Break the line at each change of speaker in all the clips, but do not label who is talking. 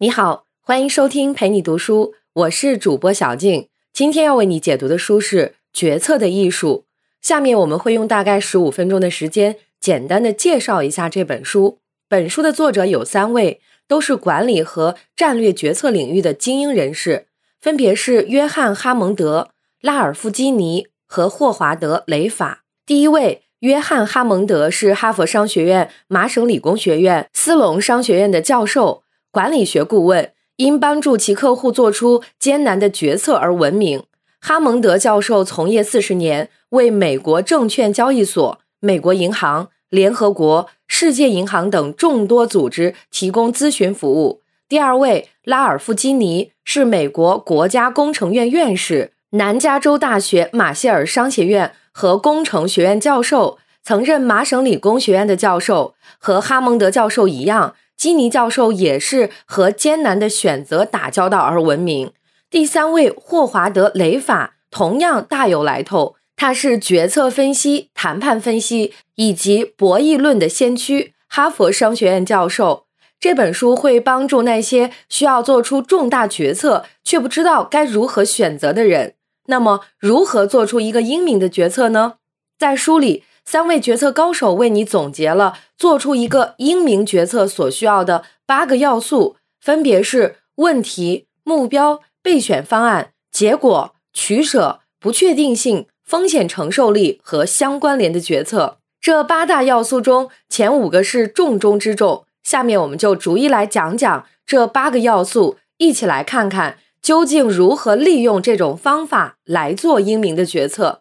你好，欢迎收听陪你读书，我是主播小静。今天要为你解读的书是《决策的艺术》。下面我们会用大概十五分钟的时间，简单的介绍一下这本书。本书的作者有三位，都是管理和战略决策领域的精英人士，分别是约翰·哈蒙德、拉尔夫·基尼和霍华德·雷法。第一位，约翰·哈蒙德是哈佛商学院、麻省理工学院、斯隆商学院的教授。管理学顾问因帮助其客户做出艰难的决策而闻名。哈蒙德教授从业四十年，为美国证券交易所、美国银行、联合国、世界银行等众多组织提供咨询服务。第二位，拉尔夫·基尼是美国国家工程院院士、南加州大学马歇尔商学院和工程学院教授，曾任麻省理工学院的教授。和哈蒙德教授一样。基尼教授也是和艰难的选择打交道而闻名。第三位霍华德·雷法同样大有来头，他是决策分析、谈判分析以及博弈论的先驱，哈佛商学院教授。这本书会帮助那些需要做出重大决策却不知道该如何选择的人。那么，如何做出一个英明的决策呢？在书里。三位决策高手为你总结了做出一个英明决策所需要的八个要素，分别是问题、目标、备选方案、结果、取舍、不确定性、风险承受力和相关联的决策。这八大要素中，前五个是重中之重。下面我们就逐一来讲讲这八个要素，一起来看看究竟如何利用这种方法来做英明的决策。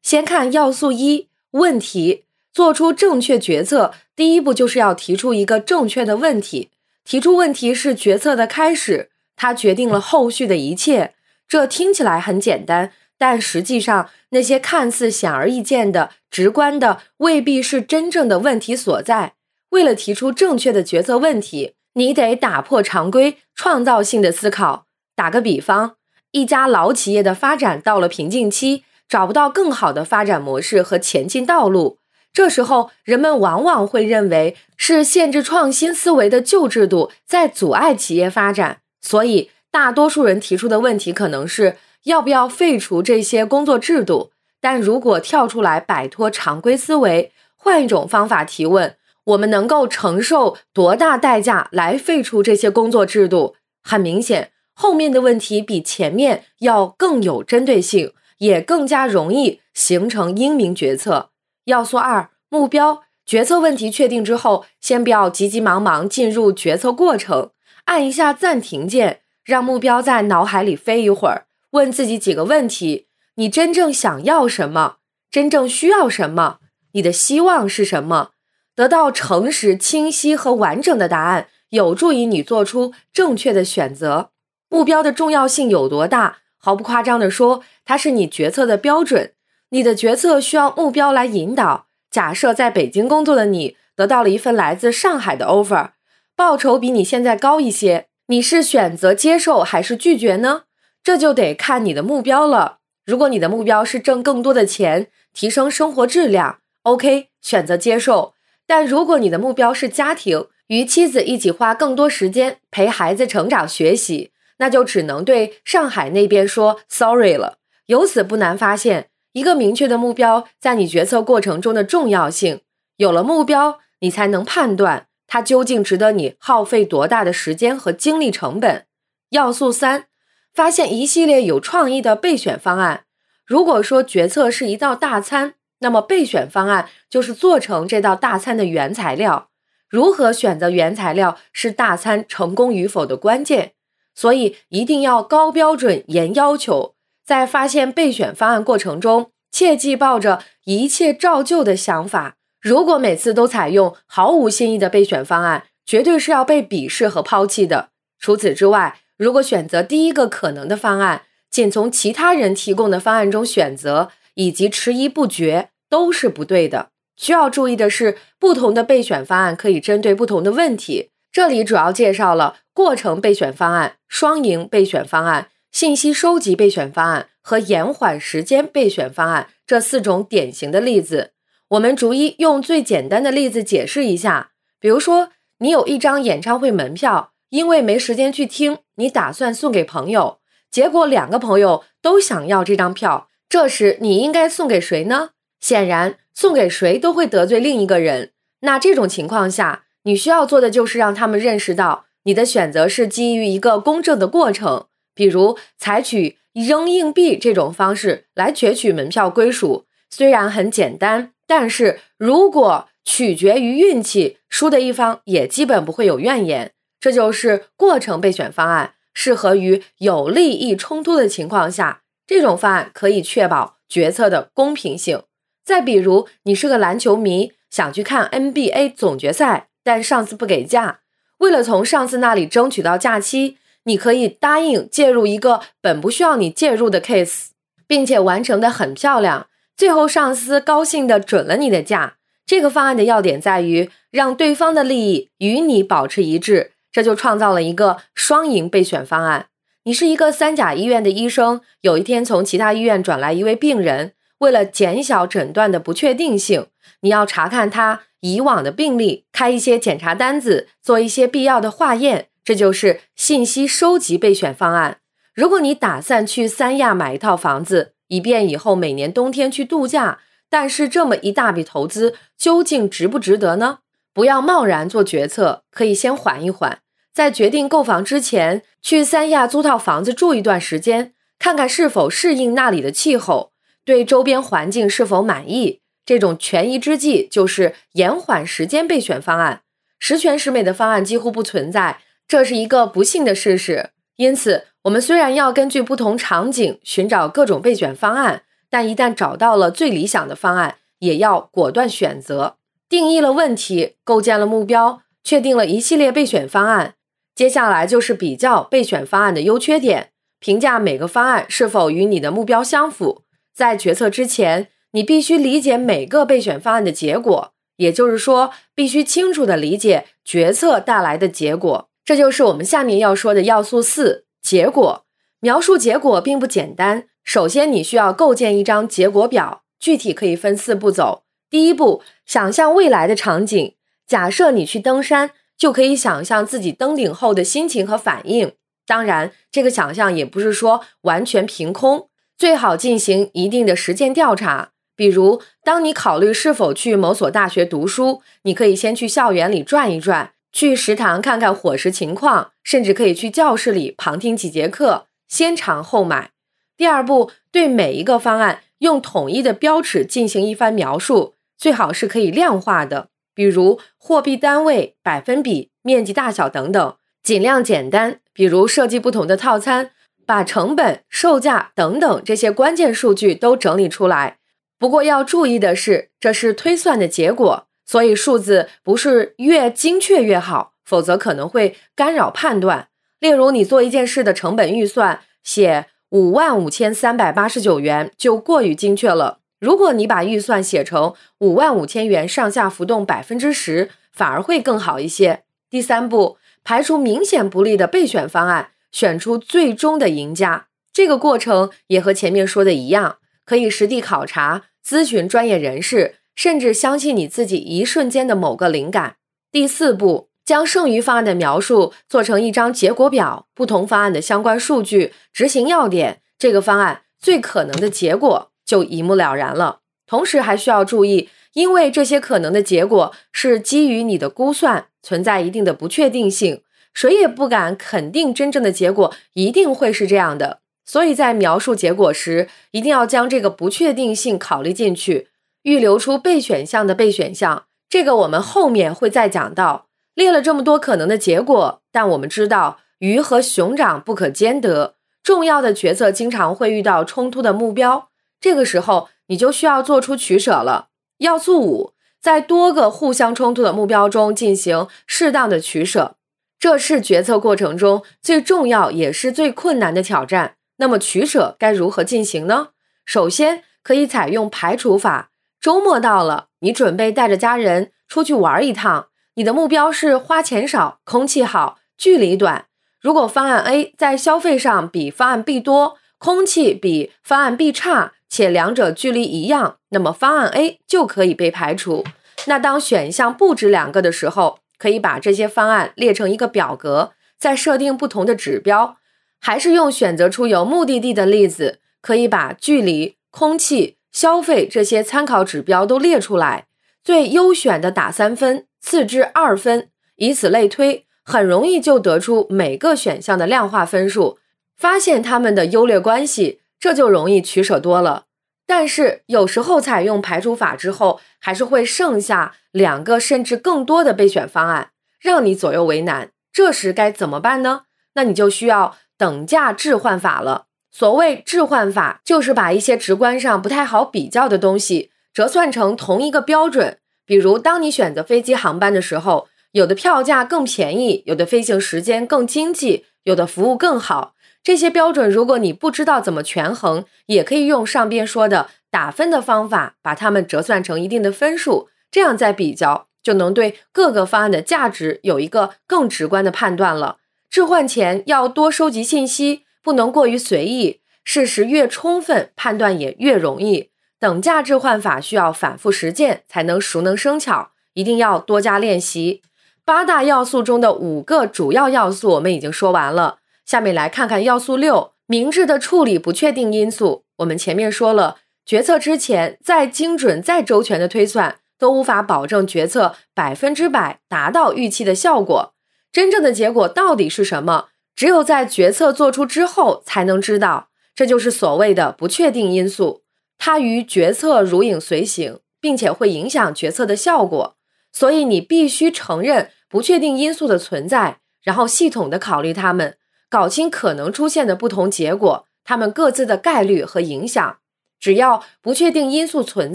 先看要素一。问题做出正确决策，第一步就是要提出一个正确的问题。提出问题是决策的开始，它决定了后续的一切。这听起来很简单，但实际上那些看似显而易见的、直观的，未必是真正的问题所在。为了提出正确的决策问题，你得打破常规，创造性的思考。打个比方，一家老企业的发展到了瓶颈期。找不到更好的发展模式和前进道路，这时候人们往往会认为是限制创新思维的旧制度在阻碍企业发展，所以大多数人提出的问题可能是要不要废除这些工作制度。但如果跳出来摆脱常规思维，换一种方法提问，我们能够承受多大代价来废除这些工作制度？很明显，后面的问题比前面要更有针对性。也更加容易形成英明决策。要素二：目标。决策问题确定之后，先不要急急忙忙进入决策过程，按一下暂停键，让目标在脑海里飞一会儿，问自己几个问题：你真正想要什么？真正需要什么？你的希望是什么？得到诚实、清晰和完整的答案，有助于你做出正确的选择。目标的重要性有多大？毫不夸张地说，它是你决策的标准。你的决策需要目标来引导。假设在北京工作的你得到了一份来自上海的 offer，报酬比你现在高一些，你是选择接受还是拒绝呢？这就得看你的目标了。如果你的目标是挣更多的钱，提升生活质量，OK，选择接受。但如果你的目标是家庭，与妻子一起花更多时间陪孩子成长学习。那就只能对上海那边说 sorry 了。由此不难发现，一个明确的目标在你决策过程中的重要性。有了目标，你才能判断它究竟值得你耗费多大的时间和精力成本。要素三，发现一系列有创意的备选方案。如果说决策是一道大餐，那么备选方案就是做成这道大餐的原材料。如何选择原材料是大餐成功与否的关键。所以一定要高标准、严要求，在发现备选方案过程中，切忌抱着一切照旧的想法。如果每次都采用毫无新意的备选方案，绝对是要被鄙视和抛弃的。除此之外，如果选择第一个可能的方案，仅从其他人提供的方案中选择，以及迟疑不决，都是不对的。需要注意的是，不同的备选方案可以针对不同的问题。这里主要介绍了过程备选方案、双赢备选方案、信息收集备选方案和延缓时间备选方案这四种典型的例子。我们逐一用最简单的例子解释一下。比如说，你有一张演唱会门票，因为没时间去听，你打算送给朋友，结果两个朋友都想要这张票，这时你应该送给谁呢？显然，送给谁都会得罪另一个人。那这种情况下，你需要做的就是让他们认识到，你的选择是基于一个公正的过程，比如采取扔硬币这种方式来攫取门票归属。虽然很简单，但是如果取决于运气，输的一方也基本不会有怨言。这就是过程备选方案，适合于有利益冲突的情况下，这种方案可以确保决策的公平性。再比如，你是个篮球迷，想去看 NBA 总决赛，但上司不给假。为了从上司那里争取到假期，你可以答应介入一个本不需要你介入的 case，并且完成的很漂亮。最后，上司高兴的准了你的假。这个方案的要点在于让对方的利益与你保持一致，这就创造了一个双赢备选方案。你是一个三甲医院的医生，有一天从其他医院转来一位病人。为了减小诊断的不确定性，你要查看他以往的病例，开一些检查单子，做一些必要的化验，这就是信息收集备选方案。如果你打算去三亚买一套房子，以便以后每年冬天去度假，但是这么一大笔投资究竟值不值得呢？不要贸然做决策，可以先缓一缓，在决定购房之前，去三亚租套房子住一段时间，看看是否适应那里的气候。对周边环境是否满意？这种权宜之计就是延缓时间备选方案。十全十美的方案几乎不存在，这是一个不幸的事实。因此，我们虽然要根据不同场景寻找各种备选方案，但一旦找到了最理想的方案，也要果断选择。定义了问题，构建了目标，确定了一系列备选方案，接下来就是比较备选方案的优缺点，评价每个方案是否与你的目标相符。在决策之前，你必须理解每个备选方案的结果，也就是说，必须清楚地理解决策带来的结果。这就是我们下面要说的要素四：结果。描述结果并不简单。首先，你需要构建一张结果表，具体可以分四步走。第一步，想象未来的场景。假设你去登山，就可以想象自己登顶后的心情和反应。当然，这个想象也不是说完全凭空。最好进行一定的实践调查，比如，当你考虑是否去某所大学读书，你可以先去校园里转一转，去食堂看看伙食情况，甚至可以去教室里旁听几节课，先尝后买。第二步，对每一个方案用统一的标尺进行一番描述，最好是可以量化的，比如货币单位、百分比、面积大小等等，尽量简单，比如设计不同的套餐。把成本、售价等等这些关键数据都整理出来。不过要注意的是，这是推算的结果，所以数字不是越精确越好，否则可能会干扰判断。例如，你做一件事的成本预算写五万五千三百八十九元就过于精确了。如果你把预算写成五万五千元上下浮动百分之十，反而会更好一些。第三步，排除明显不利的备选方案。选出最终的赢家，这个过程也和前面说的一样，可以实地考察、咨询专业人士，甚至相信你自己一瞬间的某个灵感。第四步，将剩余方案的描述做成一张结果表，不同方案的相关数据、执行要点，这个方案最可能的结果就一目了然了。同时还需要注意，因为这些可能的结果是基于你的估算，存在一定的不确定性。谁也不敢肯定真正的结果一定会是这样的，所以在描述结果时，一定要将这个不确定性考虑进去，预留出备选项的备选项。这个我们后面会再讲到。列了这么多可能的结果，但我们知道鱼和熊掌不可兼得，重要的决策经常会遇到冲突的目标，这个时候你就需要做出取舍了。要素五，在多个互相冲突的目标中进行适当的取舍。这是决策过程中最重要也是最困难的挑战。那么取舍该如何进行呢？首先可以采用排除法。周末到了，你准备带着家人出去玩一趟。你的目标是花钱少、空气好、距离短。如果方案 A 在消费上比方案 B 多，空气比方案 B 差，且两者距离一样，那么方案 A 就可以被排除。那当选项不止两个的时候，可以把这些方案列成一个表格，再设定不同的指标，还是用选择出有目的地的例子，可以把距离、空气、消费这些参考指标都列出来，最优选的打三分，次之二分，以此类推，很容易就得出每个选项的量化分数，发现它们的优劣关系，这就容易取舍多了。但是有时候采用排除法之后，还是会剩下两个甚至更多的备选方案，让你左右为难。这时该怎么办呢？那你就需要等价置换法了。所谓置换法，就是把一些直观上不太好比较的东西折算成同一个标准。比如，当你选择飞机航班的时候，有的票价更便宜，有的飞行时间更经济，有的服务更好。这些标准，如果你不知道怎么权衡，也可以用上边说的打分的方法，把它们折算成一定的分数，这样再比较，就能对各个方案的价值有一个更直观的判断了。置换前要多收集信息，不能过于随意，事实越充分，判断也越容易。等价置换法需要反复实践才能熟能生巧，一定要多加练习。八大要素中的五个主要要素，我们已经说完了。下面来看看要素六：明智的处理不确定因素。我们前面说了，决策之前再精准、再周全的推算，都无法保证决策百分之百达到预期的效果。真正的结果到底是什么？只有在决策做出之后才能知道。这就是所谓的不确定因素，它与决策如影随形，并且会影响决策的效果。所以你必须承认不确定因素的存在，然后系统的考虑它们。搞清可能出现的不同结果，它们各自的概率和影响。只要不确定因素存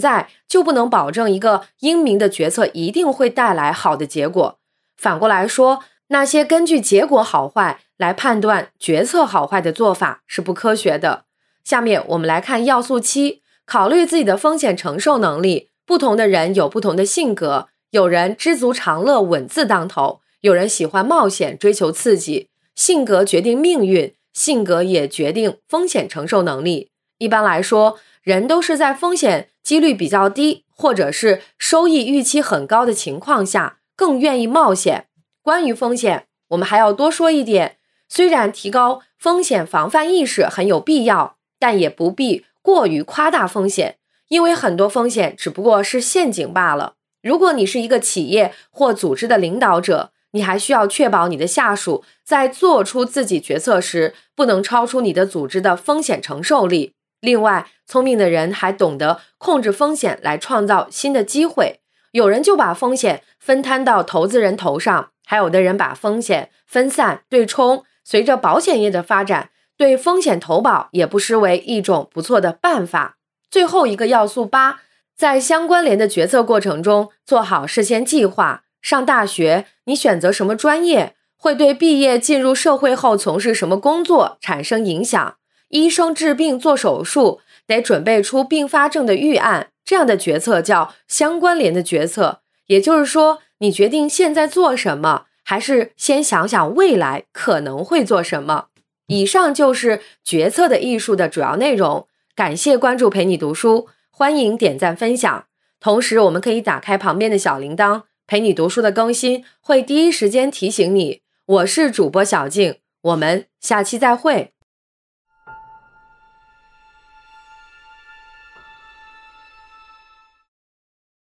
在，就不能保证一个英明的决策一定会带来好的结果。反过来说，那些根据结果好坏来判断决策好坏的做法是不科学的。下面我们来看要素七：考虑自己的风险承受能力。不同的人有不同的性格，有人知足常乐、稳字当头，有人喜欢冒险、追求刺激。性格决定命运，性格也决定风险承受能力。一般来说，人都是在风险几率比较低，或者是收益预期很高的情况下，更愿意冒险。关于风险，我们还要多说一点：虽然提高风险防范意识很有必要，但也不必过于夸大风险，因为很多风险只不过是陷阱罢了。如果你是一个企业或组织的领导者，你还需要确保你的下属在做出自己决策时，不能超出你的组织的风险承受力。另外，聪明的人还懂得控制风险来创造新的机会。有人就把风险分摊到投资人头上，还有的人把风险分散对冲。随着保险业的发展，对风险投保也不失为一种不错的办法。最后一个要素八，在相关联的决策过程中，做好事先计划。上大学，你选择什么专业会对毕业进入社会后从事什么工作产生影响？医生治病做手术得准备出并发症的预案，这样的决策叫相关联的决策。也就是说，你决定现在做什么，还是先想想未来可能会做什么？以上就是决策的艺术的主要内容。感谢关注陪你读书，欢迎点赞分享。同时，我们可以打开旁边的小铃铛。陪你读书的更新会第一时间提醒你。我是主播小静，我们下期再会。